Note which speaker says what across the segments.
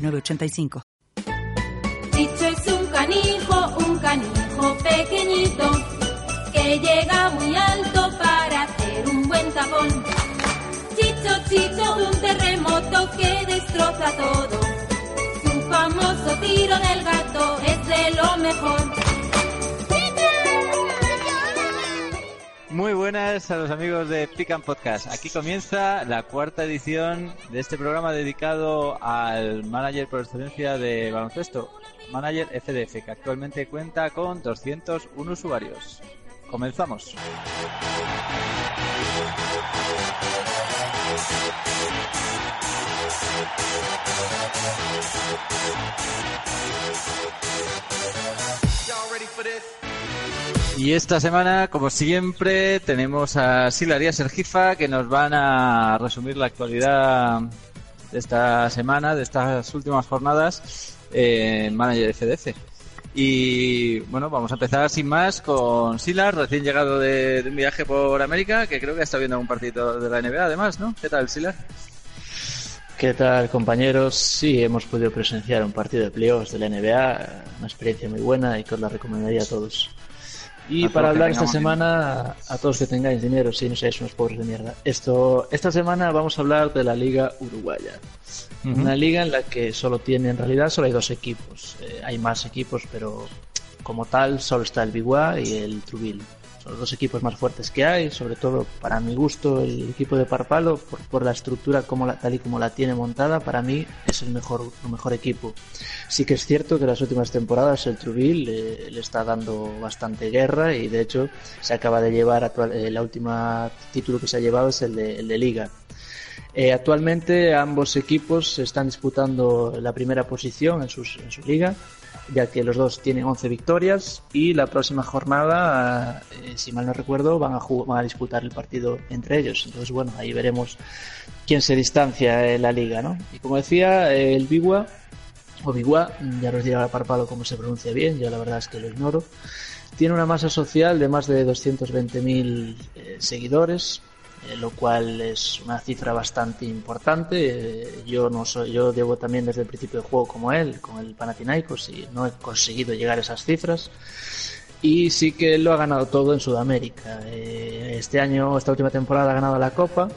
Speaker 1: 906985.
Speaker 2: Chicho es un canijo, un canijo pequeñito que llega muy alto para hacer un buen tapón. Chicho, chicho, un terremoto que destroza todo. Su famoso tiro del gato es de lo mejor.
Speaker 3: Muy buenas a los amigos de Pican Podcast. Aquí comienza la cuarta edición de este programa dedicado al manager por excelencia de baloncesto, Manager FDF, que actualmente cuenta con 201 usuarios. Comenzamos. Y esta semana, como siempre, tenemos a Silar y a Sergifa que nos van a resumir la actualidad de esta semana, de estas últimas jornadas en Manager FDF. Y bueno, vamos a empezar sin más con Silar, recién llegado de, un viaje por América, que creo que está viendo un partido de la NBA además, ¿no? ¿Qué tal, Silar?
Speaker 4: ¿Qué tal, compañeros? Sí, hemos podido presenciar un partido de playoffs de la NBA, una experiencia muy buena y que os la recomendaría a todos. Y para hablar esta semana, a todos que tengáis dinero, sí, no seáis unos pobres de mierda. Esto, esta semana vamos a hablar de la Liga Uruguaya. Una liga en la que solo tiene, en realidad, solo hay dos equipos. Eh, hay más equipos, pero como tal, solo está el Biguá y el Trubil. Son los dos equipos más fuertes que hay, sobre todo para mi gusto, el equipo de Parpalo, por, por la estructura como la, tal y como la tiene montada, para mí es el mejor, el mejor equipo. Sí que es cierto que las últimas temporadas el Trubil eh, le está dando bastante guerra y de hecho se acaba de llevar, actual, eh, la última título que se ha llevado es el de, el de Liga. Eh, actualmente ambos equipos están disputando la primera posición en, sus, en su liga, ya que los dos tienen 11 victorias y la próxima jornada, eh, si mal no recuerdo, van a, van a disputar el partido entre ellos. Entonces, bueno, ahí veremos quién se distancia en la liga, ¿no? Y como decía, eh, el Bigua, o Bigua, ya nos dirá Parpalo cómo se pronuncia bien, yo la verdad es que lo ignoro, tiene una masa social de más de 220.000 eh, seguidores, eh, lo cual es una cifra bastante importante. Eh, yo no soy, yo llevo también desde el principio del juego como él, con el Panathinaikos y no he conseguido llegar a esas cifras. Y sí que él lo ha ganado todo en Sudamérica. Eh, este año, esta última temporada ha ganado la Copa,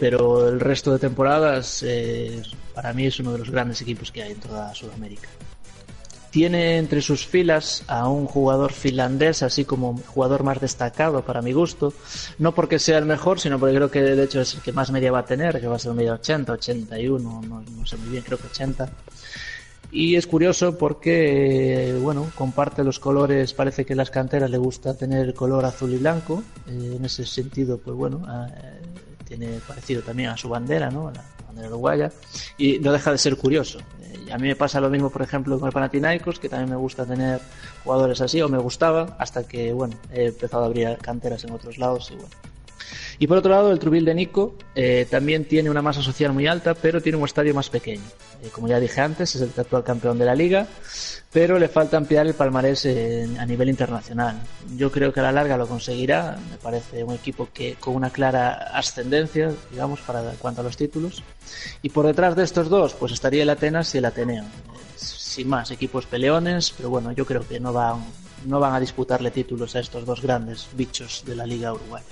Speaker 4: pero el resto de temporadas para mí es uno de los grandes equipos que hay en toda Sudamérica. Tiene entre sus filas a un jugador finlandés, así como jugador más destacado para mi gusto. No porque sea el mejor, sino porque creo que de hecho es el que más media va a tener, que va a ser un media 80, 81, no, no sé muy bien, creo que 80. Y es curioso porque, eh, bueno, comparte los colores, parece que en las canteras le gusta tener el color azul y blanco. Eh, en ese sentido, pues bueno, eh, tiene parecido también a su bandera, ¿no? La bandera uruguaya. Y no deja de ser curioso. A mí me pasa lo mismo, por ejemplo, con el Panathinaikos, que también me gusta tener jugadores así, o me gustaba, hasta que, bueno, he empezado a abrir canteras en otros lados y bueno. Y por otro lado, el Trubil de Nico eh, también tiene una masa social muy alta, pero tiene un estadio más pequeño. Eh, como ya dije antes, es el actual campeón de la liga, pero le falta ampliar el palmarés en- a nivel internacional. Yo creo que a la larga lo conseguirá. Me parece un equipo que con una clara ascendencia, digamos, para en cuanto a los títulos. Y por detrás de estos dos, pues estaría el Atenas y el Ateneo. Sin más, equipos peleones, pero bueno, yo creo que no van, no van a disputarle títulos a estos dos grandes bichos de la liga uruguaya.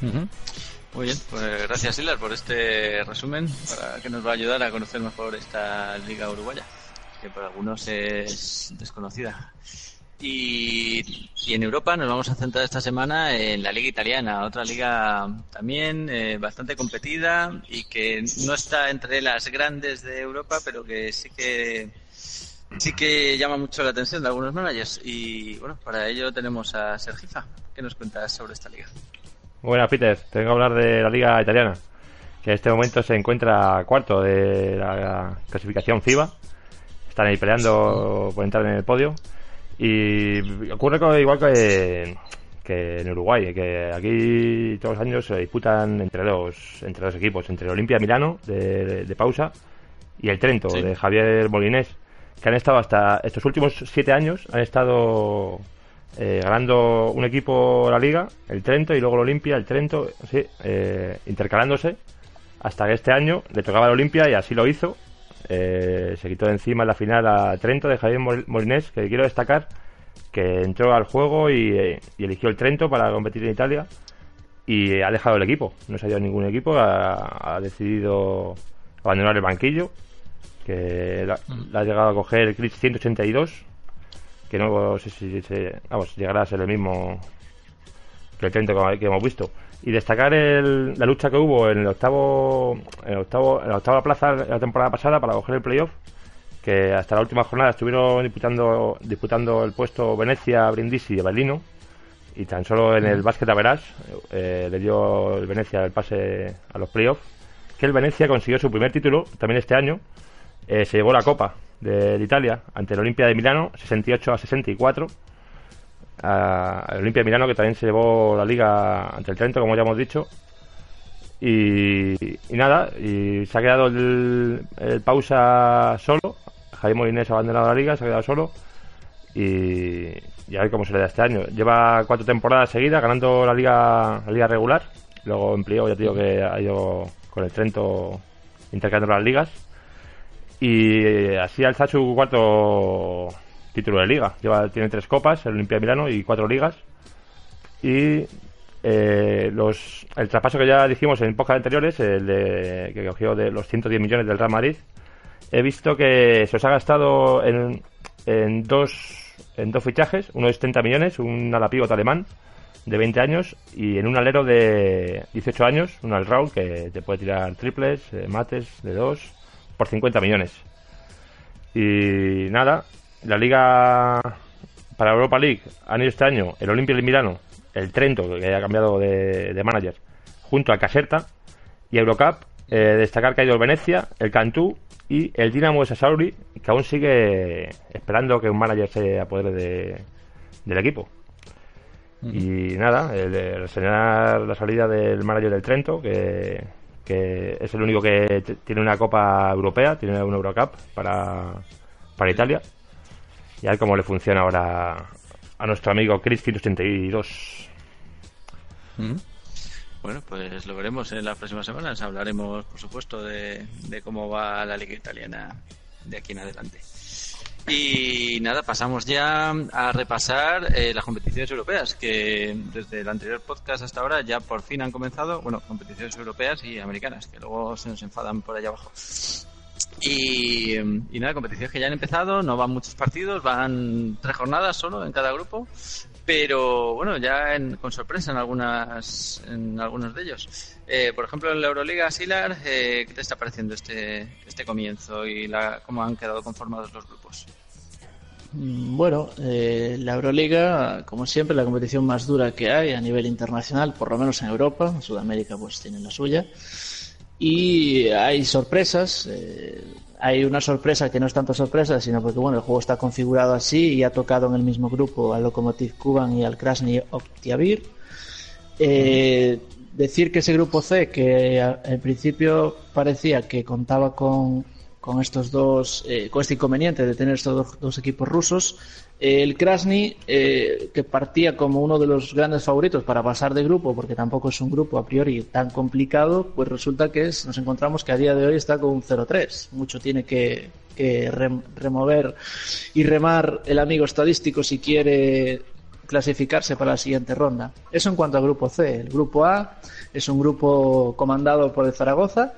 Speaker 3: Muy bien, pues gracias Silar por este resumen para que nos va a ayudar a conocer mejor esta liga uruguaya, que para algunos es desconocida. Y, y en Europa nos vamos a centrar esta semana en la liga italiana, otra liga también eh, bastante competida y que no está entre las grandes de Europa, pero que sí que sí que llama mucho la atención de algunos managers. Y bueno, para ello tenemos a Sergifa. ¿Qué nos cuentas sobre esta liga?
Speaker 5: Buenas, Peter. Te vengo a hablar de la liga italiana. Que que en este momento se encuentra cuarto de la clasificación FIBA. Están ahí peleando por entrar en el podio. Y ocurre igual que, que en Uruguay, que aquí todos los años se disputan entre dos, entre dos equipos, entre el Olimpia Milano de, Pausa y el Trento de Javier Molinés, que han estado hasta estos últimos siete años, han estado eh, ganando un equipo la liga, el Trento, y luego el Olimpia, el Trento, sí, eh, intercalándose, hasta que este año le tocaba el Olimpia y así lo hizo. Eh, se quitó de encima en la final a Trento de Javier Molinés, que quiero destacar que entró al juego y, eligió el Trento para competir en Italia y ha dejado el equipo. No se ha ido a ningún equipo, ha, decidido abandonar el banquillo, que la, mm. ha llegado a coger el Chris 182, que no sé si se, vamos, llegará a ser el mismo que el Trento que hemos visto. Y destacar el, la lucha que hubo en el octavo, en el octavo, en la octava plaza la temporada pasada para coger el playoff que hasta la última jornada estuvieron disputando, disputando el puesto Venecia, Brindisi y Berlino. Y tan solo en el básquet a verás eh, le dio el Venecia el pase a los playoffs. Que el Venecia consiguió su primer título también este año. Eh, se llevó la Copa de, Italia ante el Olimpia de Milano, 68 a 64. El Olimpia Milano que también se llevó la liga ante el Trento, como ya hemos dicho. Y, nada, y se ha quedado el, el pausa solo Jaime Molinés ha abandonado la liga, se ha quedado solo y, a ver cómo se le da este año. Lleva cuatro temporadas seguidas ganando la liga, la liga regular. Luego empleó, ya te digo que ha ido con el Trento intercambiando las ligas. Y así alza su cuarto título de liga. Lleva, tiene tres copas, el Olimpia de Milano y cuatro ligas. Y eh, los, el traspaso que ya dijimos en épocas anteriores, el de, que cogió de los 110 millones del Real Madrid, he visto que se os ha gastado en, en dos en dos fichajes, uno de 70 millones, un ala alemán de 20 años y en un alero de 18 años, un al Raúl que te puede tirar triples, eh, mates de dos por 50 millones. Y nada, la liga para Europa League han ido este año el Olimpia de Milano, el Trento que ha cambiado de, manager, junto a Caserta y Eurocup eh, destacar que ha ido el Venecia, el Cantú y el Dinamo de Sasauri, que aún sigue esperando que un manager se apodere de, del equipo. Y nada, el, reseñar la salida del manager del Trento, que, que es el único que tiene una Copa Europea, tiene una Eurocup para, para Italia. Y a ver cómo le funciona ahora a nuestro amigo Chris 182.
Speaker 3: Bueno, pues lo veremos en las próximas semanas. Hablaremos, por supuesto, de, cómo va la liga italiana de aquí en adelante. Y nada, pasamos ya a repasar eh, las competiciones europeas, que desde el anterior podcast hasta ahora ya por fin han comenzado, bueno, competiciones europeas y americanas, que luego se nos enfadan por allá abajo. Y, y nada, competiciones que ya han empezado, no van muchos partidos, van tres jornadas solo en cada grupo, pero bueno, ya con sorpresa en algunas en algunos de ellos. Eh, por ejemplo, en la Euroliga, Silar, eh, ¿qué te está pareciendo este, este comienzo y la, cómo han quedado conformados los grupos?
Speaker 4: Mm, bueno, eh, la Euroliga, como siempre, la competición más dura que hay a nivel internacional, por lo menos en Europa, en Sudamérica pues tienen la suya. Y hay sorpresas, eh, hay una sorpresa que no es tanto sorpresa, sino porque bueno, el juego está configurado así y ha tocado en el mismo grupo al Lokomotiv Kuban y al Krasny Oktiavir. Eh, decir que ese grupo C, que al principio parecía que contaba con, con estos dos, eh, con este inconveniente de tener estos dos equipos rusos, el Krasny, eh, que partía como uno de los grandes favoritos para pasar de grupo, porque tampoco es un grupo a priori tan complicado, pues resulta que es, nos encontramos que a día de hoy está con un 0-3. Mucho tiene que, remover y remar el amigo estadístico si quiere clasificarse para la siguiente ronda. Eso en cuanto al grupo C. El grupo A es un grupo comandado por el Zaragoza,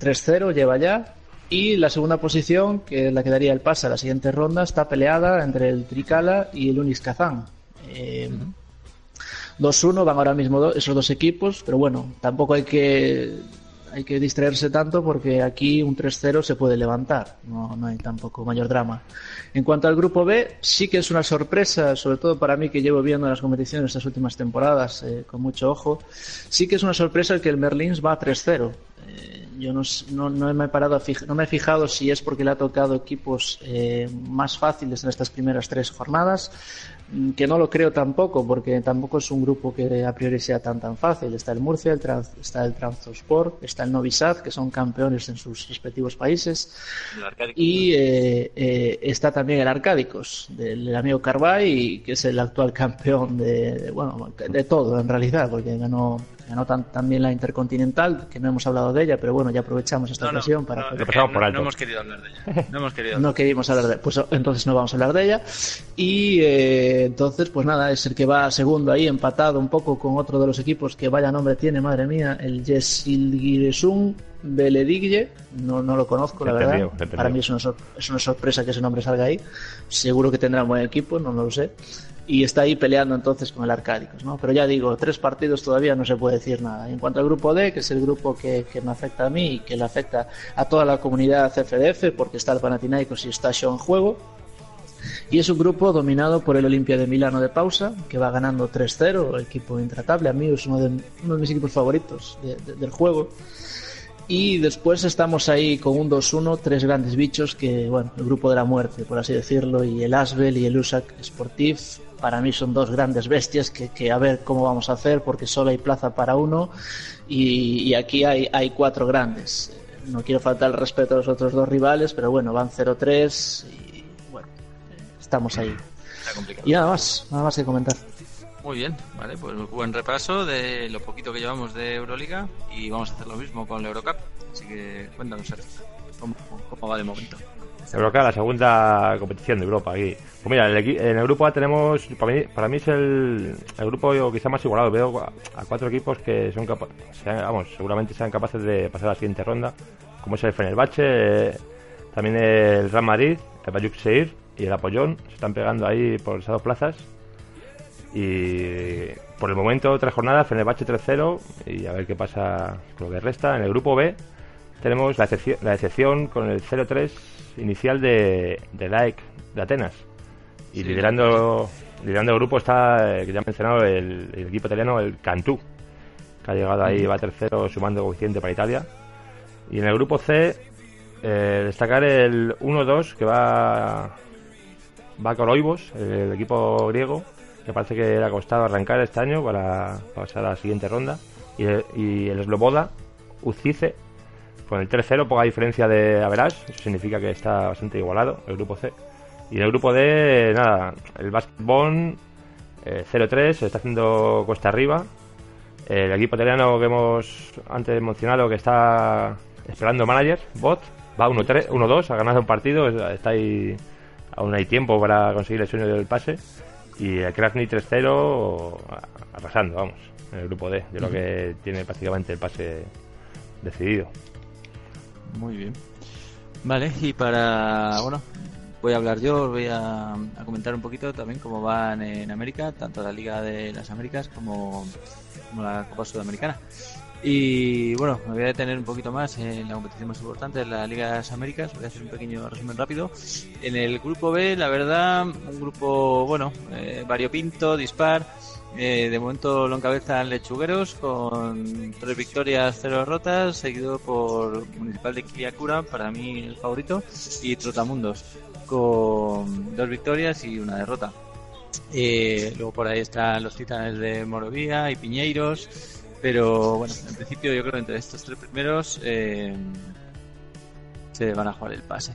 Speaker 4: 3-0 lleva ya, y la segunda posición, que es la que daría el pase a la siguiente ronda, está peleada entre el Tricala y el Unis Kazán. 2-1 eh, van ahora mismo esos dos equipos, pero bueno, tampoco hay que hay que distraerse tanto porque aquí un 3-0 se puede levantar, no, no hay tampoco mayor drama. En cuanto al grupo B, sí que es una sorpresa, sobre todo para mí que llevo viendo las competiciones estas últimas temporadas eh, con mucho ojo, sí que es una sorpresa el que el Merlins va a 3-0. Eh, yo no, no, no, me he parado no me he fijado si es porque le ha tocado equipos eh, más fáciles en estas primeras tres jornadas Mm, que no lo creo tampoco, porque tampoco es un grupo que a priori sea tan tan fácil. Está el Murcia, el está el Transport, está el Novi Sad, que son campeones en sus respectivos países, y eh, eh, está también el Arcádicos, del amigo Carvay, que es el actual campeón de, bueno, de todo en realidad, porque ganó ganó también la Intercontinental, que no hemos hablado de ella, pero bueno, ya aprovechamos esta ocasión para...
Speaker 3: No, no, hemos querido hablar de ella. No hemos querido
Speaker 4: No queríamos hablar de Pues entonces no vamos a hablar de ella. Y eh, entonces, pues nada, es el que va segundo ahí, empatado un poco con otro de los equipos que vaya nombre tiene, madre mía, el Yesilgiresun Beledigne. No, no lo conozco, la verdad. Para mí es una, es una sorpresa que ese nombre salga ahí. Seguro que tendrá un buen equipo, no, no lo sé y está ahí peleando entonces con el Arcádicos, ¿no? Pero ya digo, tres partidos todavía no se puede decir nada. En cuanto al grupo D, que es el grupo que, que me afecta a mí y que le afecta a toda la comunidad CFDF, porque está el Panathinaikos y está Show en juego, y es un grupo dominado por el Olimpia de Milano de pausa, que va ganando 3-0, equipo intratable. A mí es uno de, uno de mis equipos favoritos del juego. Y después estamos ahí con un 2-1, tres grandes bichos que, bueno, el grupo de la muerte, por así decirlo, y el Asbel y el USAC Sportif para mí son dos grandes bestias que, a ver cómo vamos a hacer porque solo hay plaza para uno y, aquí hay, hay cuatro grandes. No quiero faltar el respeto a los otros dos rivales, pero bueno, van 0-3 y bueno, estamos ahí. Y nada más, nada más que comentar.
Speaker 3: Muy bien, vale, pues buen repaso de lo poquito que llevamos de Euroliga y vamos a hacer lo mismo con la Eurocup. Así que cuéntanos, ¿cómo, cómo va de momento?
Speaker 5: Eurocup, la segunda competición de Europa aquí. Pues mira, en el grupo A tenemos, para mí, para mí es el, el grupo quizá más igualado. Veo a, cuatro equipos que son capaces, vamos, seguramente sean capaces de pasar a la siguiente ronda, como es el Fenerbahce, también el Real Madrid, el Bayuk Seir y el Apollón. Se están pegando ahí por esas dos plazas. Y por el momento, tres jornadas, Fenerbahce 3-0 y a ver qué pasa con lo que resta. En el grupo B tenemos la excepción, la excepción con el 0-3 inicial de, de Laek de Atenas y liderando, liderando el grupo está, que ya he mencionado, el, equipo italiano, el Cantú, que ha llegado ahí, va tercero sumando coeficiente para Italia. Y en el grupo C, eh, destacar el 1-2 que va, va con Oibos, el equipo griego, que parece que le ha costado arrancar este año para, pasar a la siguiente ronda. Y el, y el Sloboda, Ucice, con el 3-0, poca diferencia de Averas, eso significa que está bastante igualado el grupo C. Y el grupo D, nada, el Basketball eh, 0-3 se está haciendo cuesta arriba. El equipo italiano que hemos antes mencionado que está esperando manager, bot, va 1-2, ha ganado un partido, está ahí, aún hay tiempo para conseguir el sueño del pase. Y el Krasny 3-0 arrasando, vamos, en el grupo D. Yo creo que tiene prácticamente el pase decidido.
Speaker 3: Muy bien. Vale, y para, bueno, voy a hablar yo, voy a, comentar un poquito también cómo van en América, tanto la Liga de las Américas como, la Copa Sudamericana. Y bueno, me voy a detener un poquito más en la competición más importante de la Liga de las Américas. Voy a hacer un pequeño resumen rápido. En el grupo B, la verdad, un grupo, bueno, eh, variopinto, dispar. Eh, de momento lo encabezan Lechugueros con tres victorias, cero derrotas, seguido por Municipal de Quilicura, para mí el favorito, y Trotamundos con dos victorias y una derrota. Eh, luego por ahí están los titanes de Morovía y Piñeiros, pero bueno, en principio yo creo que entre estos tres primeros eh, se van a jugar el pase.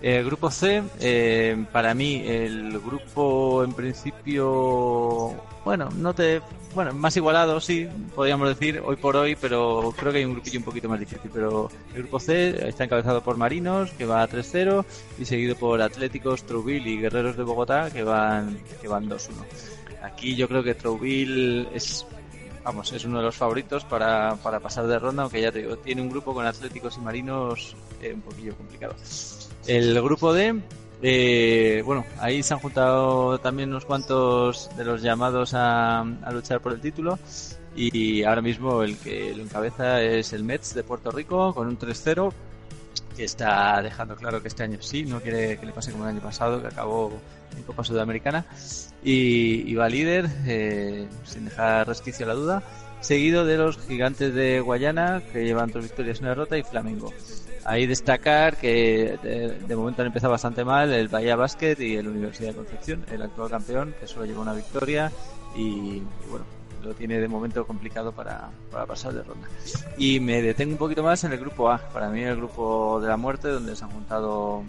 Speaker 3: El grupo C, eh, para mí el grupo en principio, bueno, no te, bueno, más igualado, sí, podríamos decir hoy por hoy, pero creo que hay un grupillo un poquito más difícil. Pero el grupo C está encabezado por Marinos, que va a 3-0, y seguido por Atléticos, Trouville y Guerreros de Bogotá, que van, que van 2-1. Aquí yo creo que Trouville es vamos, es uno de los favoritos para, para pasar de ronda, aunque ya te digo, tiene un grupo con Atléticos y Marinos eh, un poquillo complicado. El grupo D, eh, bueno, ahí se han juntado también unos cuantos de los llamados a, luchar por el título. Y ahora mismo el que lo encabeza es el Mets de Puerto Rico con un 3-0 que está dejando claro que este año sí, no quiere que le pase como el año pasado, que acabó en Copa Sudamericana. Y, va líder, eh, sin dejar resquicio a la duda. seguido de los gigantes de Guayana, que llevan dos victorias y una derrota, y Flamengo. Ahí destacar que de, momento han empezado bastante mal el Bahía Basket y el Universidad de Concepción, el actual campeón, que solo lleva una victoria y, bueno, lo tiene de momento complicado para, para, pasar de ronda. Y me detengo un poquito más en el grupo A, para mí el grupo de la muerte, donde se han juntado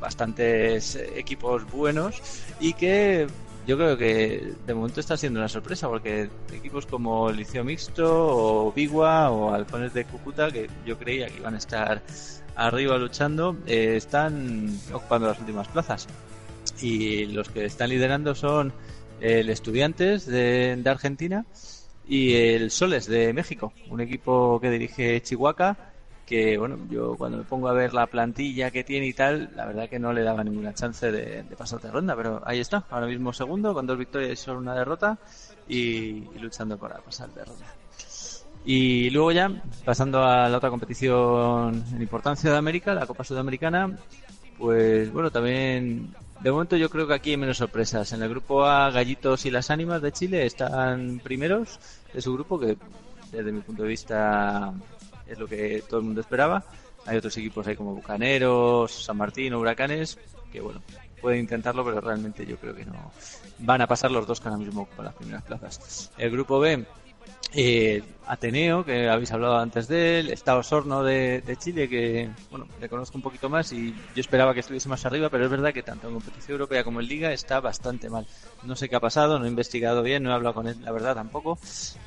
Speaker 3: bastantes equipos buenos y que yo creo que de momento está siendo una sorpresa porque equipos como Liceo Mixto o Bigua o Alcones de Cúcuta, que yo creía que iban a estar arriba luchando, eh, están ocupando las últimas plazas. Y los que están liderando son el Estudiantes de, de Argentina y el Soles de México, un equipo que dirige Chihuahua que bueno, yo cuando me pongo a ver la plantilla que tiene y tal, la verdad que no le daba ninguna chance de, pasar de ronda, pero ahí está, ahora mismo segundo, con dos victorias y solo una derrota y, luchando para pasar de ronda. Y luego ya, pasando a la otra competición en importancia de América, la Copa Sudamericana, pues bueno, también de momento yo creo que aquí hay menos sorpresas. En el grupo A, Gallitos y las Ánimas de Chile están primeros de su grupo, que desde mi punto de vista es lo que todo el mundo esperaba. Hay otros equipos ahí como Bucaneros, San Martín, Huracanes, que bueno, pueden intentarlo, pero realmente yo creo que no van a pasar los dos que ahora mismo con las primeras plazas. El grupo B eh, Ateneo, que habéis hablado antes de él, está Osorno de, Chile, que bueno, le conozco un poquito más y yo esperaba que estuviese más arriba, pero es verdad que tanto en competición europea como en liga está bastante mal. No sé qué ha pasado, no he investigado bien, no he hablado con él, la verdad tampoco,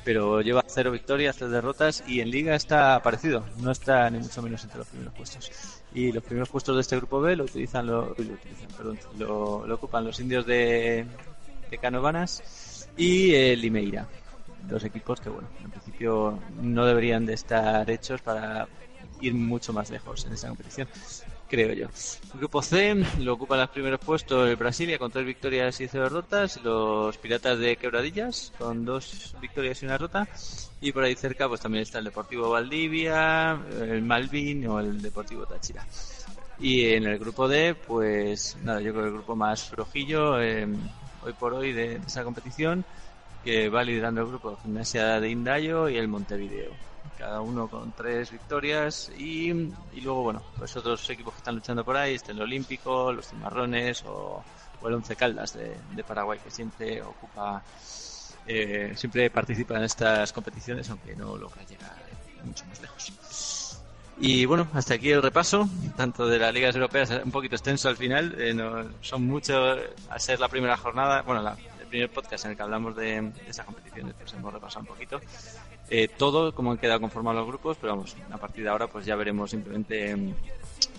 Speaker 3: pero lleva cero victorias, tres derrotas y en liga está parecido, no está ni mucho menos entre los primeros puestos. Y los primeros puestos de este grupo B lo utilizan, lo, lo, ocupan los indios de, de Canovanas y el Limeira dos equipos que, bueno, en principio no deberían de estar hechos para ir mucho más lejos en esa competición, creo yo. Grupo C lo ocupan los primeros puestos el Brasilia con tres victorias y cero derrotas, los Piratas de Quebradillas con dos victorias y una derrota, y por ahí cerca pues también está el Deportivo Valdivia, el Malvin o el Deportivo Táchira. Y en el grupo D, pues nada, yo creo que el grupo más flojillo eh, hoy por hoy de esa competición que va liderando el grupo Gimnasia de Indayo y el Montevideo. Cada uno con tres victorias y, y luego, bueno, pues otros equipos que están luchando por ahí, este el Olímpico, los Cimarrones o, el Once Caldas de, Paraguay, que siempre ocupa, eh, siempre participa en estas competiciones, aunque no logra llegar mucho más lejos. Y bueno, hasta aquí el repaso, tanto de las ligas europeas, un poquito extenso al final, eh, no, son muchos, al ser la primera jornada, bueno, la, primer podcast en el que hablamos de, esas competiciones que os hemos repasado un poquito. Eh, todo como han quedado conformados los grupos, pero vamos, a partir de ahora pues ya veremos simplemente mm,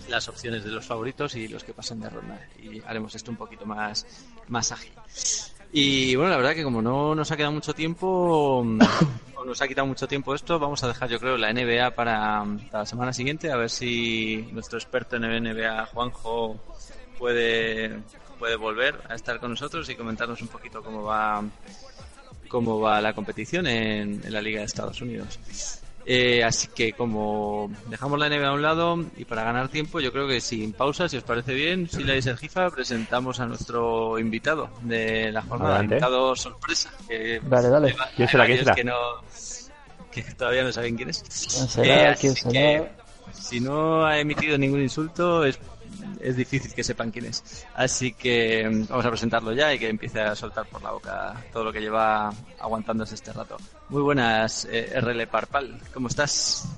Speaker 3: las opciones de los favoritos y los que pasan de ronda y haremos esto un poquito más, más ágil. Y bueno, la verdad que como no nos ha quedado mucho tiempo, mm, o nos ha quitado mucho tiempo esto, vamos a dejar yo creo la NBA para, para la semana siguiente, a ver si nuestro experto en NBA, Juanjo, puede puede volver a estar con nosotros y comentarnos un poquito cómo va cómo va la competición en, la Liga de Estados Unidos. Eh, así que como dejamos la NBA a un lado y para ganar tiempo, yo creo que sin pausa, si os parece bien, si le el Gifa, presentamos a nuestro invitado de la jornada, invitado sorpresa. Que
Speaker 4: dale, dale.
Speaker 3: ¿Quién será? ¿Quién será? Que, no, que todavía no saben quién es.
Speaker 4: ¿Será? ¿Quién será?
Speaker 3: si no ha emitido ningún insulto es es difícil que sepan quién es. Así que mm, vamos a presentarlo ya y que empiece a soltar por la boca todo lo que lleva aguantándose este rato. Muy buenas, eh, RL Parpal, ¿cómo estás?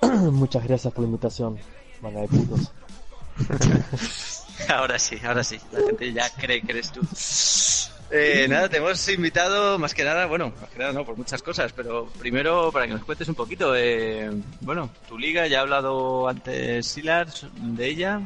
Speaker 4: Muchas gracias por la invitación, manga de putos.
Speaker 3: ahora sí, ahora sí, la gente ya cree que eres tú. Eh, nada, te hemos invitado más que nada, bueno, más que nada no, por muchas cosas, pero primero para que nos cuentes un poquito, eh, bueno, tu liga, ya ha hablado antes Silar de ella,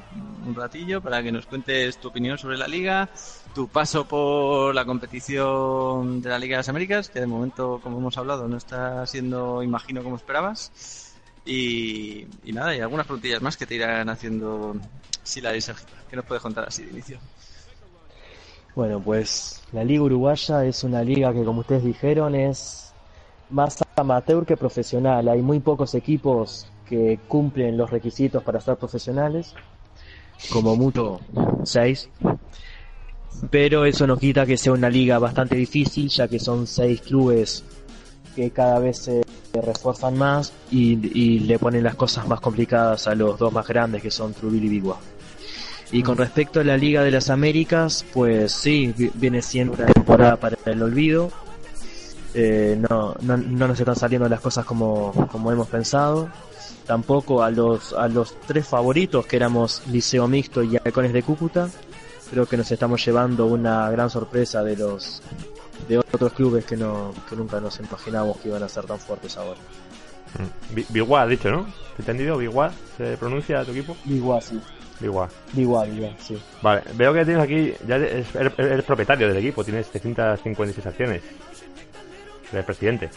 Speaker 3: un ratillo, para que nos cuentes tu opinión sobre la liga, tu paso por la competición de la Liga de las Américas, que de momento, como hemos hablado, no está siendo, imagino, como esperabas, y, nada, y algunas preguntillas más que te irán haciendo Silar y Sergio, que nos puedes contar así de inicio.
Speaker 4: Bueno, pues la Liga Uruguaya es una liga que, como ustedes dijeron, es más amateur que profesional. Hay muy pocos equipos que cumplen los requisitos para ser profesionales, como mucho seis. Pero eso no quita que sea una liga bastante difícil, ya que son seis clubes
Speaker 6: que cada vez se refuerzan más y, y le ponen las cosas más complicadas a los dos más grandes que son Truville y Bigua. Y con respecto a la Liga de las Américas, pues sí, vi- viene siendo una temporada para el olvido. Eh, no, no, no nos están saliendo las cosas como, como hemos pensado. Tampoco a los, a los tres favoritos, que éramos Liceo Mixto y Halcones de Cúcuta, creo que nos estamos llevando una gran sorpresa de los de otros clubes que no que nunca nos imaginábamos que iban a ser tan fuertes ahora.
Speaker 5: Mm. Bi- Biguá, has dicho, ¿no? ¿He entendido? Biguá, ¿se pronuncia tu equipo?
Speaker 6: Igual, sí.
Speaker 5: Biguá.
Speaker 6: Igual, igual, sí.
Speaker 5: Vale, veo que tienes aquí, ya eres, eres- eres propietario del equipo, tienes 356 acciones. Eres presidente.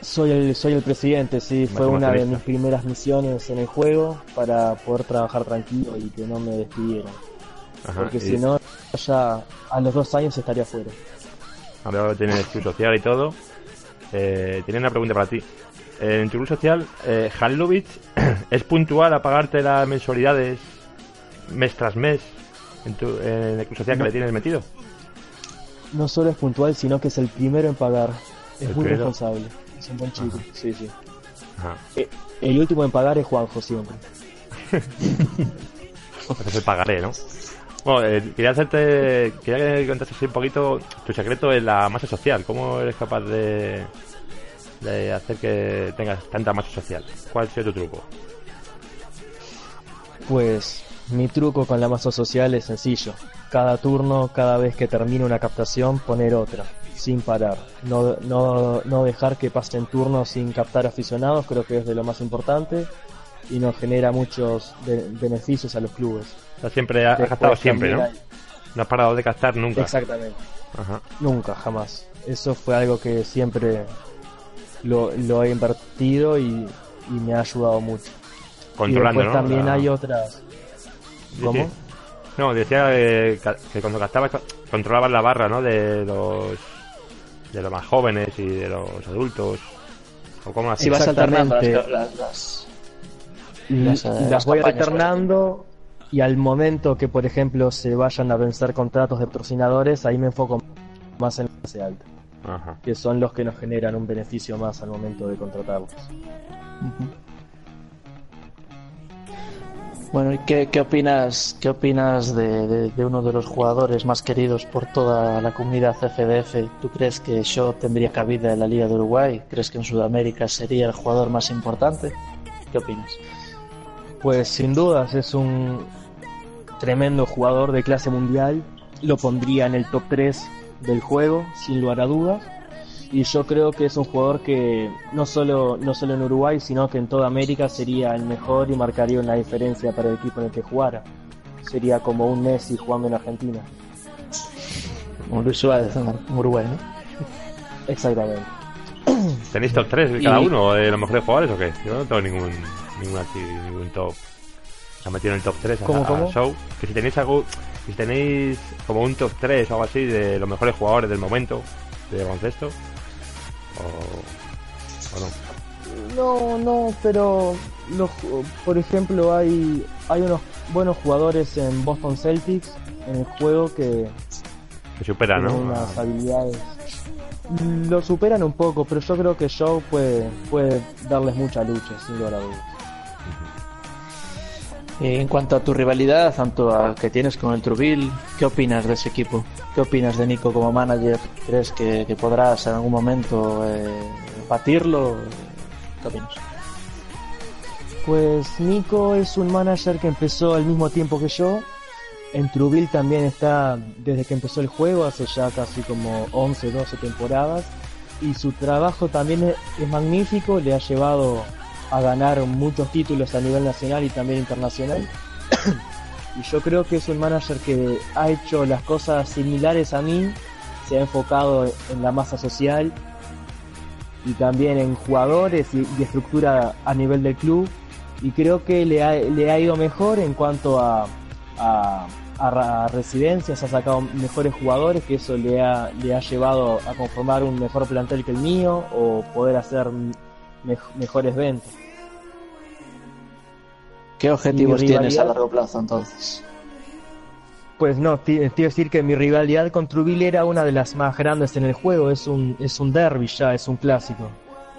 Speaker 6: Soy el, soy el presidente, sí, fue una de mis primeras misiones en el juego para poder trabajar tranquilo y que no me despidieran.
Speaker 5: Ajá,
Speaker 6: Porque
Speaker 5: y
Speaker 6: si no, ya a los dos años estaría fuera.
Speaker 5: Ahora tienes tu social y todo. Eh, tenía una pregunta para ti. En tu club social, eh, es puntual a pagarte las mensualidades mes tras mes en, tu, en el club social que le tienes metido.
Speaker 6: No solo es puntual, sino que es el primero en pagar. Es
Speaker 5: ¿El
Speaker 6: muy
Speaker 5: primero?
Speaker 6: responsable. Es un buen chico. Sí, sí.
Speaker 5: Ajá.
Speaker 6: Eh, El último en pagar es Juanjo siempre.
Speaker 5: Entonces pagaré, ¿no? Bueno, eh, quería hacerte. Quería que contases así un poquito tu secreto en la masa social. ¿Cómo eres capaz de. De hacer que tengas tanta masa social? ¿Cuál sido tu truco?
Speaker 6: Pues mi truco con la masa social es sencillo. Cada turno, cada vez que termine una captación, poner otra, sin parar. No, no, no dejar que pasen turnos sin captar aficionados, creo que es de lo más importante y nos genera muchos be- beneficios a los clubes.
Speaker 5: O sea, siempre has gastado siempre, ¿no?
Speaker 6: también
Speaker 5: No has parado de
Speaker 6: hay-
Speaker 5: nunca.
Speaker 6: Exactamente.
Speaker 5: Ajá.
Speaker 6: Nunca, jamás. Eso fue algo que siempre lo, lo he invertido y, y me ha ayudado mucho.
Speaker 5: Controlando,
Speaker 6: y después
Speaker 5: ¿no?
Speaker 6: también
Speaker 5: La-
Speaker 6: hay otras. ¿Cómo?
Speaker 5: sí. No, decía eh, que cuando gastabas co- controlabas la barra, ¿no? De los de los más jóvenes y de los adultos. O como así.
Speaker 4: Si vas alternando las, eh,
Speaker 6: las
Speaker 4: las
Speaker 6: voy alternando y al momento que por ejemplo se vayan a vencer contratos de patrocinadores ahí me enfoco más en la clase alta
Speaker 5: Ajá.
Speaker 6: que son los que nos generan un beneficio más al momento de contratarlos.
Speaker 4: Bueno, ¿y qué, qué opinas, qué opinas de, de- de uno de los jugadores más queridos por toda la comunidad FDF? ¿Tú crees que Shaw tendría cabida en la Liga de Uruguay? ¿Crees que en Sudamérica sería el jugador más importante? ¿Qué opinas?
Speaker 6: pues sin dudas es un tremendo jugador de clase mundial lo pondría en el top 3 del juego sin lugar a dudas y yo creo que es un jugador que no solo no solo en Uruguay sino que en toda América sería el mejor y marcaría una diferencia para el equipo en el que jugara sería como un Messi jugando en Argentina
Speaker 4: Como Luis Suárez en Uruguay, ¿no?
Speaker 6: exactamente
Speaker 5: ¿Tenéis top 3 de cada
Speaker 4: Y-
Speaker 5: uno de los mejores jugadores o qué? Yo no tengo ningún, ningún ningún top. Ha metido en el top 3 a,
Speaker 6: ¿Cómo,
Speaker 5: a
Speaker 6: cómo?
Speaker 5: Show. Que si tenéis algo, si tenéis como un top 3 o algo así de los mejores jugadores del momento de baloncesto. O, o no.
Speaker 6: no no pero los, por ejemplo hay hay unos buenos jugadores en Boston Celtics en el juego que
Speaker 5: Que supera,
Speaker 6: tienen
Speaker 5: ¿no?
Speaker 6: unas habilidades lo superan un poco pero yo creo que Joe puede puede darles mucha lucha sin lugar a dudas
Speaker 4: Y en cuanto a tu rivalidad, tanto a que tienes con el Truville, ¿qué opinas de ese equipo? ¿Qué opinas de Nico como manager? ¿Crees que, podrás en algún momento eh, batirlo? ¿Qué opinas?
Speaker 6: Pues Nico es un manager que empezó al mismo tiempo que yo. En Truville también está desde que empezó el juego, hace ya casi como 11, 12 temporadas. Y su trabajo también es, es magnífico, le ha llevado a ganar muchos títulos a nivel nacional y también internacional. y yo creo que es un manager que ha hecho las cosas similares a mí, se ha enfocado en la masa social y también en jugadores y, y estructura a nivel del club y creo que le ha, le ha ido mejor en cuanto a, a, a residencias, ha sacado mejores jugadores, que eso le ha, le ha llevado a conformar un mejor plantel que el mío o poder hacer mej- mejores ventas.
Speaker 4: ¿Qué objetivos tienes a largo plazo entonces?
Speaker 6: Pues no, iba a decir que mi rivalidad con Truville era una de las más grandes en el juego, es un, es un derby ya, es un clásico.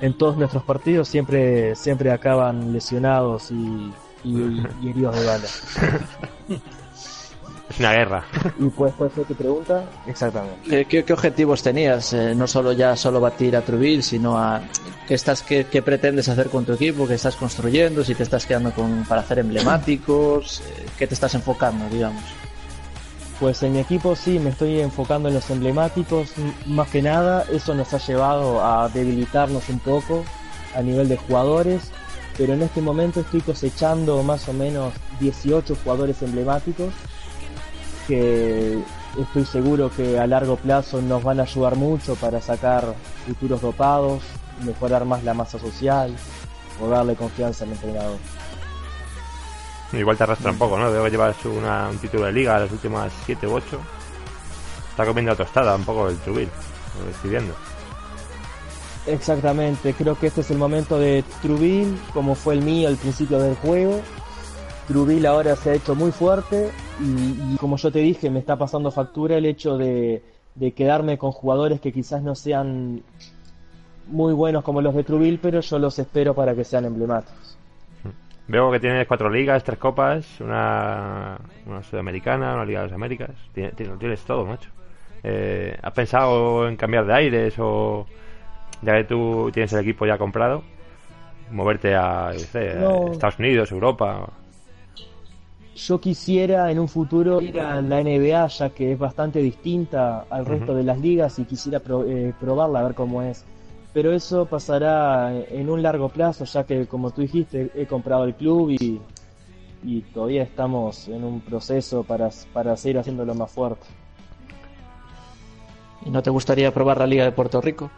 Speaker 6: En todos nuestros partidos siempre, siempre acaban lesionados y, y- y heridos de bala.
Speaker 5: Una guerra.
Speaker 6: ¿Y pues cuál fue tu pregunta? Exactamente.
Speaker 4: Eh, ¿Qué, qué objetivos tenías? Eh, no solo ya solo batir a Truville, sino a qué estás qué, qué pretendes hacer con tu equipo, qué estás construyendo, si te estás quedando con para hacer emblemáticos, eh, qué te estás enfocando, digamos.
Speaker 6: Pues en mi equipo sí, me estoy enfocando en los emblemáticos, más que nada, eso nos ha llevado a debilitarnos un poco a nivel de jugadores, pero en este momento estoy cosechando más o menos 18 jugadores emblemáticos que estoy seguro que a largo plazo nos van a ayudar mucho para sacar futuros dopados, mejorar más la masa social o darle confianza al entrenador.
Speaker 5: Igual te arrastra un poco, ¿no? Debe llevar una, un título de liga las últimas 7 u 8. Está comiendo tostada un poco el estoy viendo.
Speaker 6: Exactamente, creo que este es el momento de Truville, como fue el mío al principio del juego. Truville ahora se ha hecho muy fuerte y, y como yo te dije, me está pasando factura el hecho de, de quedarme con jugadores que quizás no sean muy buenos como los de Truville, pero yo los espero para que sean emblemáticos.
Speaker 5: Veo que tienes cuatro ligas, tres copas, una, una sudamericana, una liga de las Américas. Tienes, tienes, todo, macho. Eh, ¿Has pensado en cambiar de aires o ya que tú tienes el equipo ya comprado, moverte a, sé. Estados Unidos, Europa?
Speaker 6: Yo quisiera en un futuro ir a la NBA, ya que es bastante distinta al resto de las ligas y quisiera pro- eh, probarla a ver cómo es. Pero eso pasará en un largo plazo, ya que como tú dijiste, he comprado el club y, y todavía estamos en un proceso para, para seguir haciéndolo más fuerte.
Speaker 4: ¿Y no te gustaría probar la Liga de Puerto Rico?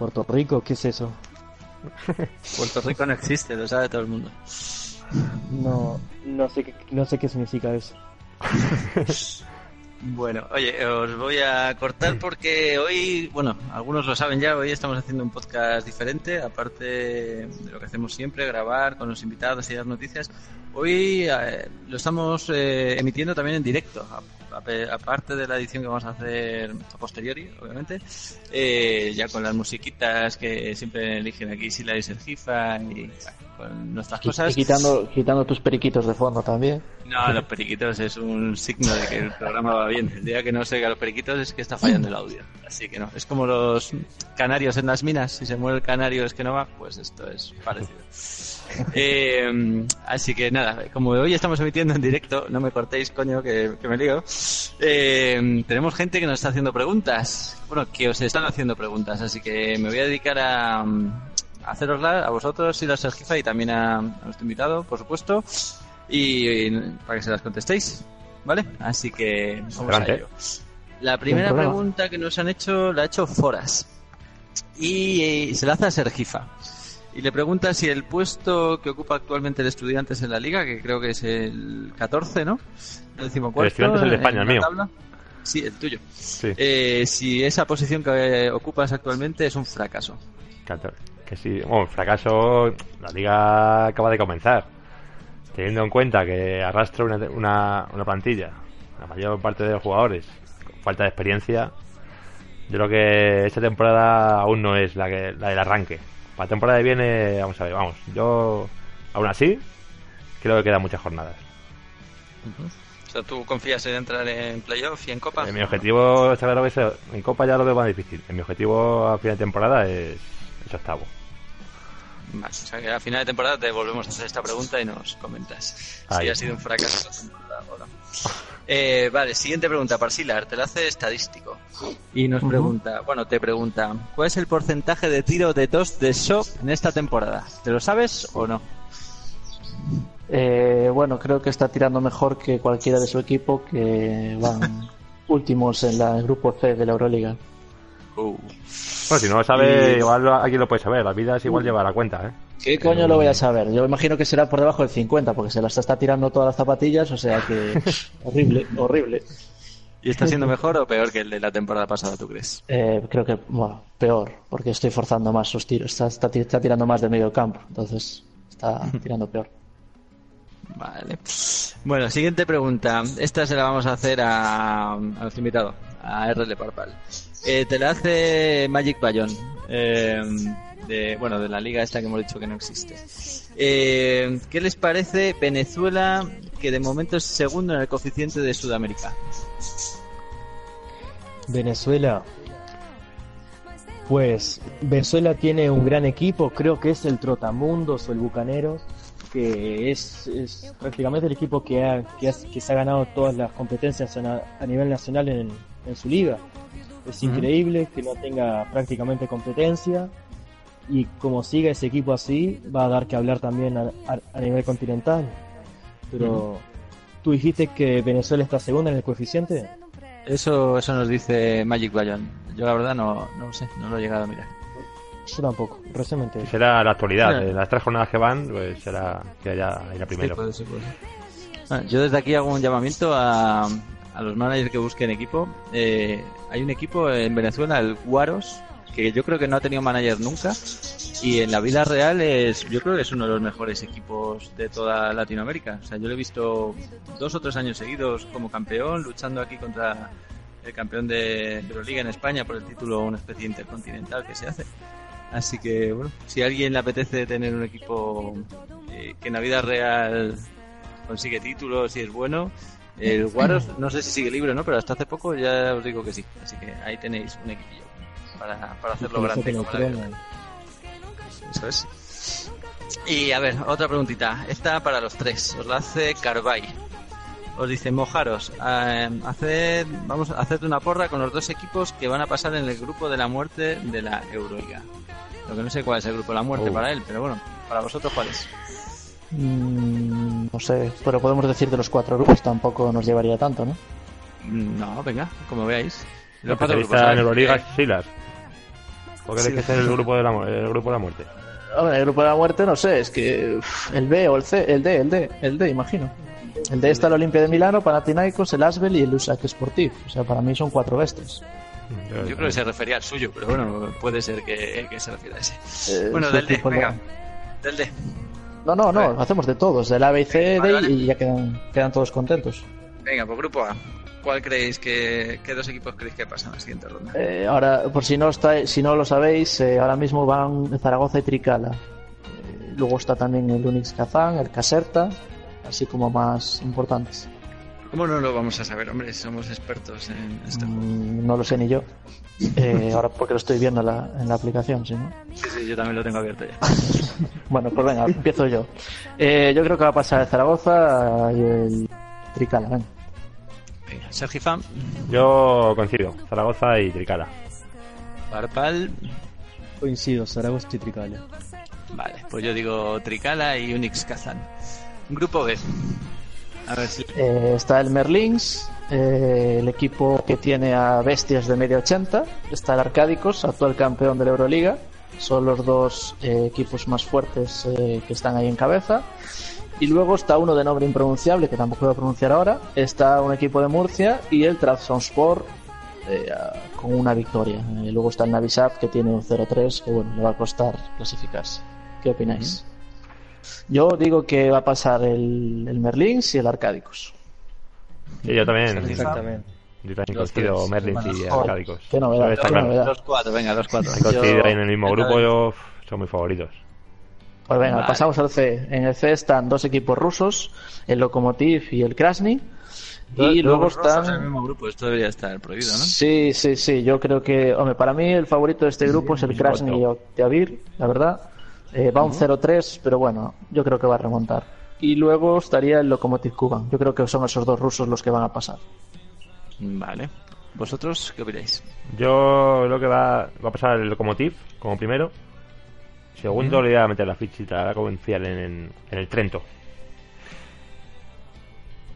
Speaker 6: Puerto Rico, ¿qué es eso?
Speaker 3: Puerto Rico no existe, lo sabe todo el mundo.
Speaker 6: No, no sé qué, no sé qué significa eso.
Speaker 3: Bueno, oye, os voy a cortar porque hoy, bueno, algunos lo saben ya, hoy estamos haciendo un podcast diferente, aparte de lo que hacemos siempre, grabar con los invitados y las noticias. Hoy eh, lo estamos eh, emitiendo también en directo, aparte de la edición que vamos a hacer a posteriori, obviamente, eh, ya con las musiquitas que siempre eligen aquí Sila y Sergifa y bueno, con nuestras cosas.
Speaker 4: Y quitando, quitando tus periquitos de fondo también.
Speaker 3: No, los periquitos es un signo de que el programa va bien. El día que no se oiga los periquitos es que está fallando el audio. Así que no, es como los canarios en las minas. Si se muere el canario es que no va, pues esto es parecido. Eh, así que nada, como hoy estamos emitiendo en directo, no me cortéis, coño, que, que me lío. Eh, tenemos gente que nos está haciendo preguntas. Bueno, que os están haciendo preguntas, así que me voy a dedicar a, a haceroslas a vosotros y la Sergifa y también a, a nuestro invitado, por supuesto y, y para que se las contestéis, ¿vale? Así que vamos
Speaker 5: Adelante.
Speaker 3: a ello. La primera pregunta que nos han hecho la ha hecho Foras y, se la hace a Sergifa y le pregunta si el puesto que ocupa actualmente el Estudiantes en la liga, que creo que es el 14, ¿no? El decimocuarto
Speaker 5: El Estudiantes es el de España, el mío.
Speaker 3: tabla. Sí, el tuyo.
Speaker 5: Sí,
Speaker 3: Eh, si esa posición que ocupas actualmente es un fracaso.
Speaker 5: 14. Que sí, bueno, fracaso, la liga acaba de comenzar. Teniendo en cuenta que arrastra una, una, una plantilla, la mayor parte de los jugadores, con falta de experiencia, yo creo que esta temporada aún no es la, que, la del arranque. Para la temporada que viene, vamos a ver, vamos, yo aún así creo que quedan muchas jornadas.
Speaker 3: O sea, ¿tú confías en entrar en playoff y en Copa?
Speaker 5: Eh, mi objetivo, está claro que en Copa ya lo veo más difícil. En mi objetivo a final de temporada es, es octavo.
Speaker 3: Vale, o sea que a final de temporada te volvemos a hacer esta pregunta y nos comentas si ha sido un fracaso o no. Eh, vale, siguiente pregunta, Parsilar, te la hace estadístico. Y nos pregunta, bueno, te pregunta, ¿cuál es el porcentaje de tiro de dos de Shop en esta temporada? ¿Te lo sabes o no?
Speaker 4: Eh, bueno, creo que está tirando mejor que cualquiera de su equipo que van últimos en la, el grupo C de la Euroliga.
Speaker 3: Uh,
Speaker 5: Bueno, si no lo sabe,
Speaker 3: Y-
Speaker 5: igual lo- alguien lo puede saber. La vida es igual lleva la cuenta, ¿eh?
Speaker 4: ¿Qué coño lo voy a saber? Yo imagino que será por debajo del 50 porque se las está tirando todas las zapatillas, o sea que horrible, horrible.
Speaker 3: ¿Y está siendo mejor o peor que el de la temporada pasada, tú crees?
Speaker 4: Eh, creo que, bueno, peor, porque estoy forzando más sus tiros. Está, está, ti- está tirando más de medio campo, entonces está tirando peor.
Speaker 3: Vale. Bueno, siguiente pregunta. Esta se la vamos a hacer a, a nuestro invitado, a RL Parpal. Eh, te la hace Magic Bayon, eh, de, bueno, de la liga esta que hemos dicho que no existe. Eh, ¿Qué les parece Venezuela, que de momento es segundo en el coeficiente de Sudamérica?
Speaker 6: Venezuela. Pues Venezuela tiene un gran equipo, creo que es el Trotamundos o el Bucaneros, que es, es prácticamente el equipo que, ha, que, se ha ganado todas las competencias a nivel nacional en, en su liga. Es increíble que no tenga prácticamente competencia y como siga ese equipo así, va a dar que hablar también a, a- a nivel continental. Pero, ¿tú dijiste que Venezuela está segunda en el coeficiente?
Speaker 3: Eso, eso nos dice Magic Bayon. Yo la verdad no, no lo sé, no lo he llegado a mirar.
Speaker 6: Yo tampoco, recién me enteré.
Speaker 5: Será la actualidad. En las tres jornadas que van, pues será que haya irá primero.
Speaker 3: Sí, puede ser, puede ser. Yo desde aquí hago un llamamiento a, a los managers que busquen equipo. Eh, hay un equipo en Venezuela, el Guaros, que yo creo que no ha tenido manager nunca. Y en la vida real es, yo creo que es uno de los mejores equipos de toda Latinoamérica. O sea, yo lo he visto dos o tres años seguidos como campeón, luchando aquí contra el campeón de Euroliga en España por el título, una especie intercontinental que se hace. Así que, bueno, si a alguien le apetece tener un equipo eh, que en la vida real consigue títulos y es bueno, el Guaros, no sé si sigue libre o no, pero hasta hace poco ya os digo que sí. Así que ahí tenéis un equipillo para, para hacerlo grande. Como la eso es. Y a ver, otra preguntita. Esta para los tres. Os la hace Carvay. Os dice, mojaros. eh, haced, vamos a hacerte una porra con los dos equipos que van a pasar en el grupo de la muerte de la Euroliga. Lo que no sé cuál es el grupo de la muerte
Speaker 5: Oh.
Speaker 3: para él, pero bueno, para vosotros cuál es.
Speaker 4: Mm, no sé, pero podemos decir de los cuatro grupos, tampoco nos llevaría tanto, ¿no?
Speaker 3: Mm, No, venga, como veáis.
Speaker 5: El
Speaker 3: Los cuatro grupos,
Speaker 5: en Euroliga
Speaker 3: eh,
Speaker 5: es Silas. ¿Por qué que ser el grupo de la, el grupo de la muerte?
Speaker 4: Hombre, el grupo de la muerte, no sé, es que uf, el B o el C, el D, el D, el D, imagino. El D está el Olimpia de Milano, Panathinaikos, el Asbel y el USAC Sportif. O sea, para mí son cuatro bestias.
Speaker 3: Yo creo que se refería al suyo, pero bueno, puede ser que, que se refiera a ese.
Speaker 4: Eh,
Speaker 3: Bueno, del D, venga. Del D.
Speaker 4: No, no, no, hacemos de todos, del A, B y C,
Speaker 3: Vale,
Speaker 4: D
Speaker 3: vale.
Speaker 4: y ya quedan, quedan todos contentos.
Speaker 3: Venga, pues grupo A. ¿Cuál creéis que, qué dos equipos creéis que pasan a la siguiente ronda?
Speaker 4: Eh, ahora, por si no está, si no lo sabéis, eh, ahora mismo van Zaragoza y Tricala. Eh, luego está también el Unix Kazán, el Caserta, así como más importantes.
Speaker 3: ¿Cómo no lo vamos a saber, hombre? Somos expertos en esto.
Speaker 4: Mm, no lo sé ni yo. Eh, ahora porque lo estoy viendo en la, en la aplicación, ¿sí, no?
Speaker 3: Sí, sí, yo también lo tengo abierto ya.
Speaker 4: Bueno, pues venga, empiezo yo. Eh, yo creo que va a pasar el Zaragoza y el Tricala. venga.
Speaker 3: Venga, Sergi Fan,
Speaker 5: Yo coincido. Zaragoza y Tricala.
Speaker 3: Parpal.
Speaker 6: Coincido, Zaragoza y Tricala.
Speaker 3: Vale, pues yo digo Tricala y Unix Kazan. Grupo B. A ver si.
Speaker 4: Eh, está el Merlins, eh, el equipo que tiene a bestias de media 80. Está el Arcádicos, actual campeón de la Euroliga. Son los dos eh, equipos más fuertes eh, que están ahí en cabeza. Y luego está uno de nombre impronunciable, que tampoco voy a pronunciar ahora. Está un equipo de Murcia y el Trabzonspor con una victoria. Luego está el Navisat, que tiene un 0-3, que bueno, le va a costar clasificarse. ¿Qué opináis? Yo digo que va a pasar el, el Merlins y el Arcádicos.
Speaker 5: Y yo también.
Speaker 6: Exactamente.
Speaker 5: Yo también coincido. Merlins y Arcádicos.
Speaker 4: qué novedad,
Speaker 5: Está
Speaker 4: qué
Speaker 5: claro.
Speaker 4: novedad.
Speaker 3: Los cuatro, venga, los cuatro.
Speaker 5: En el mismo grupo, yo son muy favoritos.
Speaker 4: Pues venga,
Speaker 3: Vale.
Speaker 4: pasamos al C. En el C están dos equipos rusos, el Lokomotiv y el Krasny. Y luego
Speaker 3: rusos en el
Speaker 4: están...
Speaker 3: mismo grupo, esto debería estar prohibido, ¿no?
Speaker 4: Sí, sí, sí. Yo creo que, hombre, para mí el favorito de este grupo es el Krasny y Oktiavir, la verdad. Eh, va un 0-3, pero bueno, yo creo que va a remontar. Y luego estaría el Lokomotiv Kuban. Yo creo que son esos dos rusos los que van a pasar.
Speaker 3: Vale. ¿Vosotros qué opináis?
Speaker 5: Yo creo que va, va a pasar el Lokomotiv como primero. Segundo le voy a meter la fichita, la confiar en, en, en el Trento.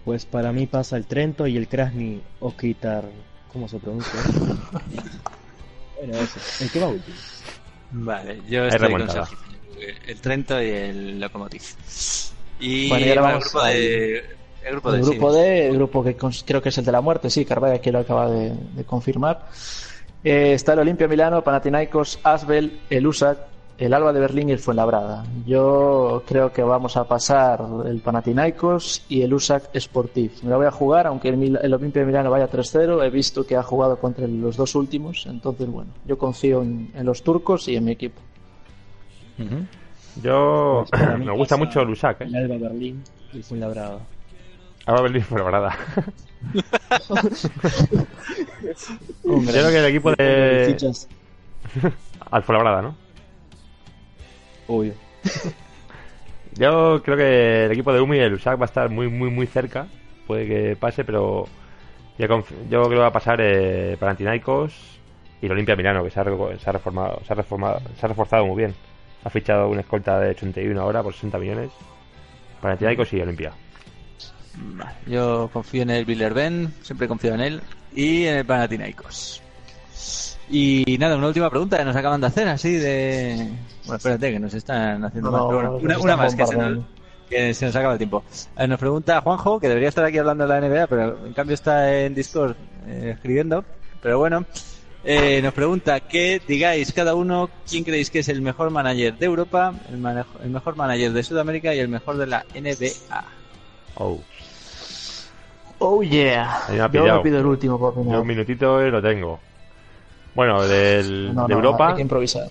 Speaker 6: Pues para mí pasa el Trento y el Krasny Oskitar. ¿Cómo se pronuncia? bueno, eso. El que va último.
Speaker 3: Vale, yo estoy con
Speaker 5: remontada.
Speaker 3: Sergio. El Trento y el Lokomotiv. Y
Speaker 4: Bueno, y ahora
Speaker 3: va el grupo
Speaker 4: al-
Speaker 3: de... El grupo
Speaker 4: El
Speaker 3: de,
Speaker 4: grupo
Speaker 3: sí.
Speaker 4: D, el grupo que creo que es el de la muerte, sí, Carvaya aquí lo acaba de, de confirmar. Eh, está el Olimpia Milano, Panathinaikos, Asbel, el USAC el Alba de Berlín y el Fuenlabrada. Yo creo que vamos a pasar el Panathinaikos y el USAC Sportif. Me la voy a jugar, aunque el, Olimpia de Milano vaya 3-0. He visto que ha jugado contra los dos últimos. Entonces, bueno, yo confío en, en los turcos y en mi equipo.
Speaker 5: Yo
Speaker 6: Pues
Speaker 5: me gusta mucho el USAC, ¿eh?
Speaker 6: El Alba Berlín y Fuenlabrada.
Speaker 5: Ahora Berlín verdad. Yo creo que el equipo de
Speaker 6: Fichas,
Speaker 5: Alfuenlabrada, ¿no?
Speaker 6: obvio.
Speaker 5: Yo creo que el equipo de Umi y el USAC va a estar muy, muy, muy cerca. Puede que pase, pero yo, creo que va a pasar eh, Panathinaikos y el Olimpia Milano, que se ha, re- se ha reformado, se ha reformado, se ha reforzado muy bien. Ha fichado una escolta de 81 ahora por 60 millones. Panathinaikos y Olimpia.
Speaker 3: Yo confío en el Billerben, siempre confío en él. Y en el Panathinaikos. Y nada, una última pregunta que nos acaban de hacer, así de... Bueno, espérate, que nos están haciendo
Speaker 4: No,
Speaker 3: más. pero bueno, una,
Speaker 4: están
Speaker 3: una más, que se, nos,
Speaker 4: bombardeando.
Speaker 3: que se nos acaba el tiempo. Eh, nos pregunta Juanjo, que debería estar aquí hablando de la NBA, pero en cambio está en Discord eh, escribiendo. Pero bueno, eh, nos pregunta que digáis cada uno quién creéis que es el mejor manager de Europa, el, manejo- el mejor manager de Sudamérica y el mejor de la NBA.
Speaker 5: Oh,
Speaker 4: Oh yeah.
Speaker 5: Me
Speaker 4: Yo me pido el último por
Speaker 5: yo un minutito y lo tengo. Bueno, del,
Speaker 4: No,
Speaker 5: de
Speaker 4: no,
Speaker 5: Europa,
Speaker 4: Hay que improvisar.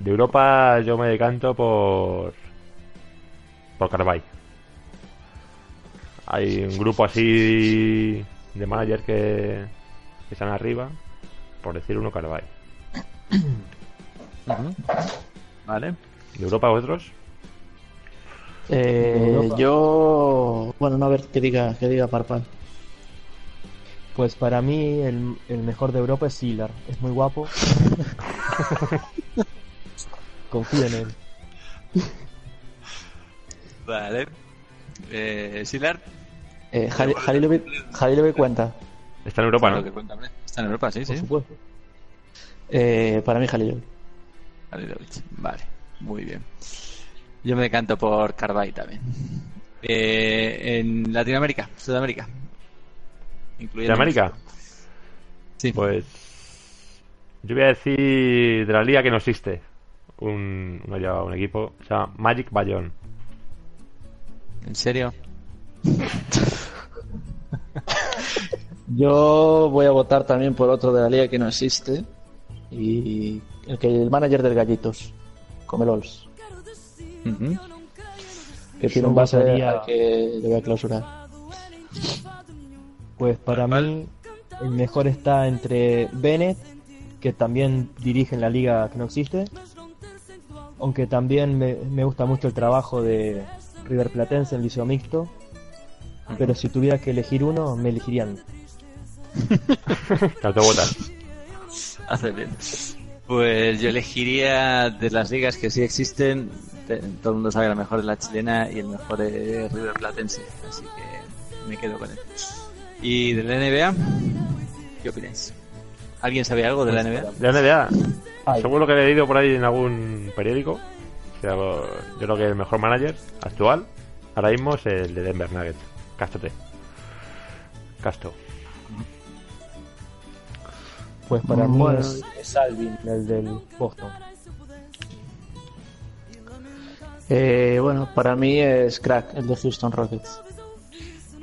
Speaker 5: de Europa yo me decanto por por Carvay. Hay un grupo así de manager que están arriba, por decir uno Carvay.
Speaker 3: ¿Vale?
Speaker 5: ¿De Europa vosotros?
Speaker 4: Eh,
Speaker 6: Europa.
Speaker 4: yo. Bueno, no, a ver qué diga, que diga Parpal.
Speaker 6: Pues para mí el, el mejor de Europa es Silar. Es muy guapo. Confío en él.
Speaker 3: Vale. Eh, Silar.
Speaker 4: Eh, Jali- Halilovic Halilovic cuenta.
Speaker 5: Está en Europa, ¿no?
Speaker 3: Está en Europa, sí,
Speaker 6: Por
Speaker 3: sí.
Speaker 6: supuesto.
Speaker 4: Eh, para mí. Halilovic.
Speaker 3: Vale, muy bien. Yo me decanto por Carvay también. Eh, en Latinoamérica, Sudamérica.
Speaker 5: ¿De
Speaker 3: Incluyendo
Speaker 5: América?
Speaker 3: Sí.
Speaker 5: Pues yo voy a decir de la liga que no existe. Un, no lleva un equipo, se llama Magic Bayonne.
Speaker 3: ¿En serio?
Speaker 4: Yo voy a votar también por otro de la liga que no existe. Y el que el manager del Gallitos, Comelols,
Speaker 3: Ujú.
Speaker 4: que tiene
Speaker 6: Yo
Speaker 4: un base
Speaker 6: votaría-
Speaker 4: al que le voy a clausurar.
Speaker 6: Pues para mí el mejor está entre Bennett, que también dirige en la liga que no existe. Aunque también me, me gusta mucho el trabajo de River Platense en Liceo Mixto. Pero si tuviera que elegir uno, me elegirían.
Speaker 5: Te autobotas.
Speaker 3: Hace bien. Pues yo elegiría de las ligas que sí existen. te- todo el mundo sabe que la mejor es la chilena y el mejor es River Platense. Así que me quedo con él. ¿Y de la NBA? ¿Qué opináis? ¿Alguien sabe algo de la NBA?
Speaker 5: De la NBA,
Speaker 6: Ay.
Speaker 5: según lo que he leído por ahí en algún periódico, yo creo que el mejor manager actual ahora mismo es el de Denver Nuggets, Castote. Casto.
Speaker 6: Pues para mí
Speaker 4: Bueno.
Speaker 6: es, es Alvin, el del Boston.
Speaker 4: Eh, bueno, para mí es Crack, el de Houston Rockets.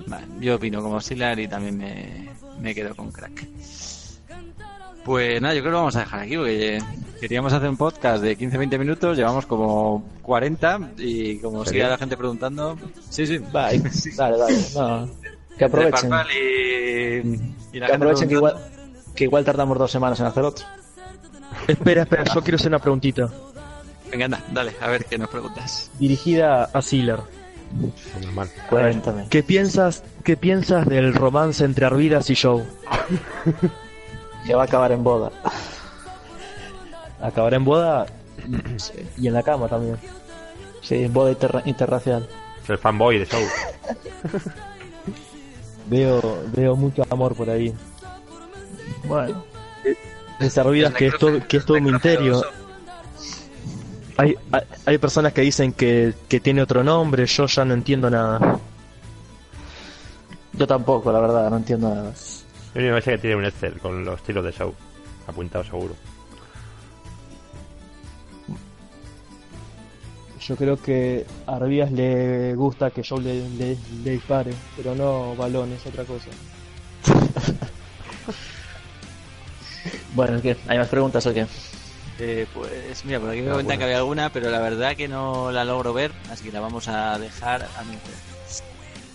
Speaker 3: Vale, yo opino como Silar y también me, me quedo con crack. Pues nada, yo creo que lo vamos a dejar aquí porque queríamos hacer un podcast de 15-20 minutos, llevamos como 40 y como
Speaker 5: ¿Serio?
Speaker 3: sigue la gente preguntando, sí, sí,
Speaker 4: Va, y- dale, dale. No, que aprovechen.
Speaker 3: Parpal y, y la
Speaker 4: Que
Speaker 3: gente
Speaker 4: aprovechen que igual. Que igual tardamos dos semanas en hacer otro.
Speaker 6: Espera, espera, yo quiero hacer una preguntita.
Speaker 3: Venga, anda, dale, a ver qué nos preguntas.
Speaker 6: Dirigida a Sealer.
Speaker 5: Normal.
Speaker 4: Cuéntame.
Speaker 6: ¿Qué piensas, ¿Qué piensas del romance entre Arvidas y Joe?
Speaker 4: Que va a acabar en boda.
Speaker 6: Acabará en boda y en la cama también.
Speaker 4: Sí, boda interra- interracial.
Speaker 5: El fanboy de Show.
Speaker 6: Veo, veo mucho amor por ahí.
Speaker 4: Bueno,
Speaker 6: Arvidas que es todo, que es todo un misterio. Hay, hay, hay personas que dicen que, que tiene otro nombre, yo ya no entiendo nada.
Speaker 4: yo tampoco, la verdad, no entiendo nada.
Speaker 5: Único que sé que tiene un Excel con los tiros de Show. Apuntado seguro.
Speaker 6: Yo creo que a Arbías le gusta que yo le, le, le dispare, pero no balones, otra cosa.
Speaker 4: Bueno, ¿qué? ¿Hay más preguntas o qué?
Speaker 3: Eh, pues mira, por aquí me cuentan que había alguna, pero la verdad que no la logro ver, así que la vamos a dejar a mi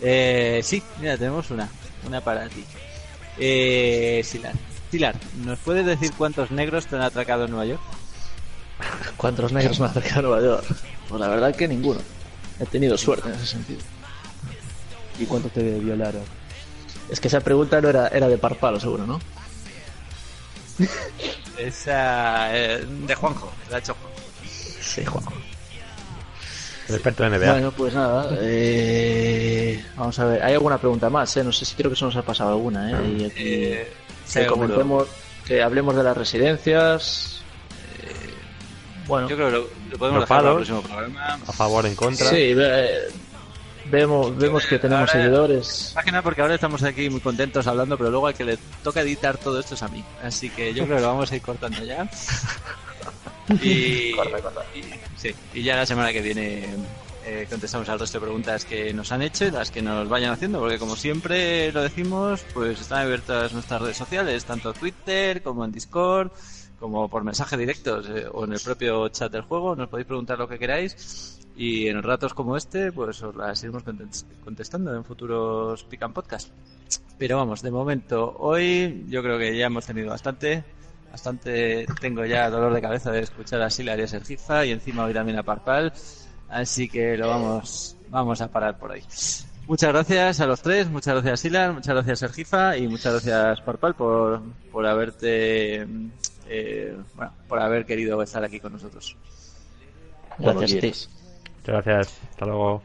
Speaker 3: eh, Sí, mira, tenemos una, una para ti. Eh, Silar. Silar, ¿nos puedes decir cuántos negros te han atracado en Nueva York?
Speaker 4: ¿Cuántos negros me han acercado a Nueva York? Pues la verdad que ninguno. He tenido suerte en ese sentido.
Speaker 6: ¿Y cuántos te violaron?
Speaker 4: Es que esa pregunta no era, era de parpalo, seguro, ¿no?
Speaker 3: Esa eh, de Juanjo, la ha hecho Juanjo.
Speaker 4: Sí, Juanjo.
Speaker 5: El experto de NBA.
Speaker 4: Bueno, pues nada. eh, vamos a ver. Hay alguna pregunta más, ¿eh? No sé si creo que se nos ha pasado alguna, ¿eh? Y aquí
Speaker 3: Eh,
Speaker 4: que comentemos, que hablemos de las residencias. eh, bueno,
Speaker 3: Yo creo que lo, lo podemos dejar para el próximo programa.
Speaker 5: A favor, en contra.
Speaker 4: sí, ve- vemos, vemos que tenemos
Speaker 3: Ahora-
Speaker 4: seguidores.
Speaker 3: Más que nada porque ahora estamos aquí muy contentos hablando, pero luego al que le toca editar todo esto es a mí. Así que yo creo que lo vamos a ir cortando ya. Y, y- sí, y ya la semana que viene eh, contestamos al resto de preguntas que nos han hecho y las que nos vayan haciendo, porque como siempre lo decimos, pues están abiertas nuestras redes sociales, tanto Twitter como en Discord, como por mensaje directos eh, o en el propio chat del juego. Nos podéis preguntar lo que queráis. Y en ratos como este, pues os las iremos contestando en futuros Pican Podcast. Pero vamos, de momento, hoy yo creo que ya hemos tenido bastante. Bastante tengo ya dolor de cabeza de escuchar a Silar y a Sergifa y encima hoy también a Parpal. Así que lo vamos, vamos a parar por ahí. Muchas gracias a los tres, muchas gracias Silar, muchas gracias Sergifa y muchas gracias Parpal por, por haberte, eh, bueno, por haber querido estar aquí con nosotros.
Speaker 4: Gracias.
Speaker 5: Muchas gracias. Hasta luego.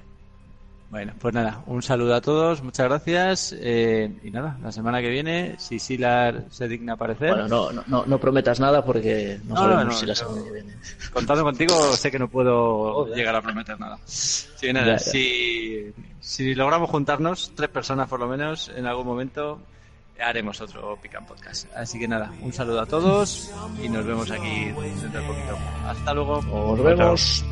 Speaker 3: Bueno, pues nada, un saludo a todos, muchas gracias. eh, y nada, la semana que viene, si Silar se digna aparecer,
Speaker 4: Bueno, no, no, no, no prometas nada porque no,
Speaker 3: No,
Speaker 4: sabemos
Speaker 3: no,
Speaker 4: si la semana que viene.
Speaker 3: contando contigo, sé que no puedo llegar a prometer nada. Sí, nada,
Speaker 4: Ya, ya.
Speaker 3: Si, si logramos juntarnos, tres personas por lo menos, en algún momento haremos otro Pican Podcast. Así que nada, un saludo a todos y nos vemos aquí dentro de poquito. Hasta luego.
Speaker 4: Nos
Speaker 5: Chao,
Speaker 4: vemos.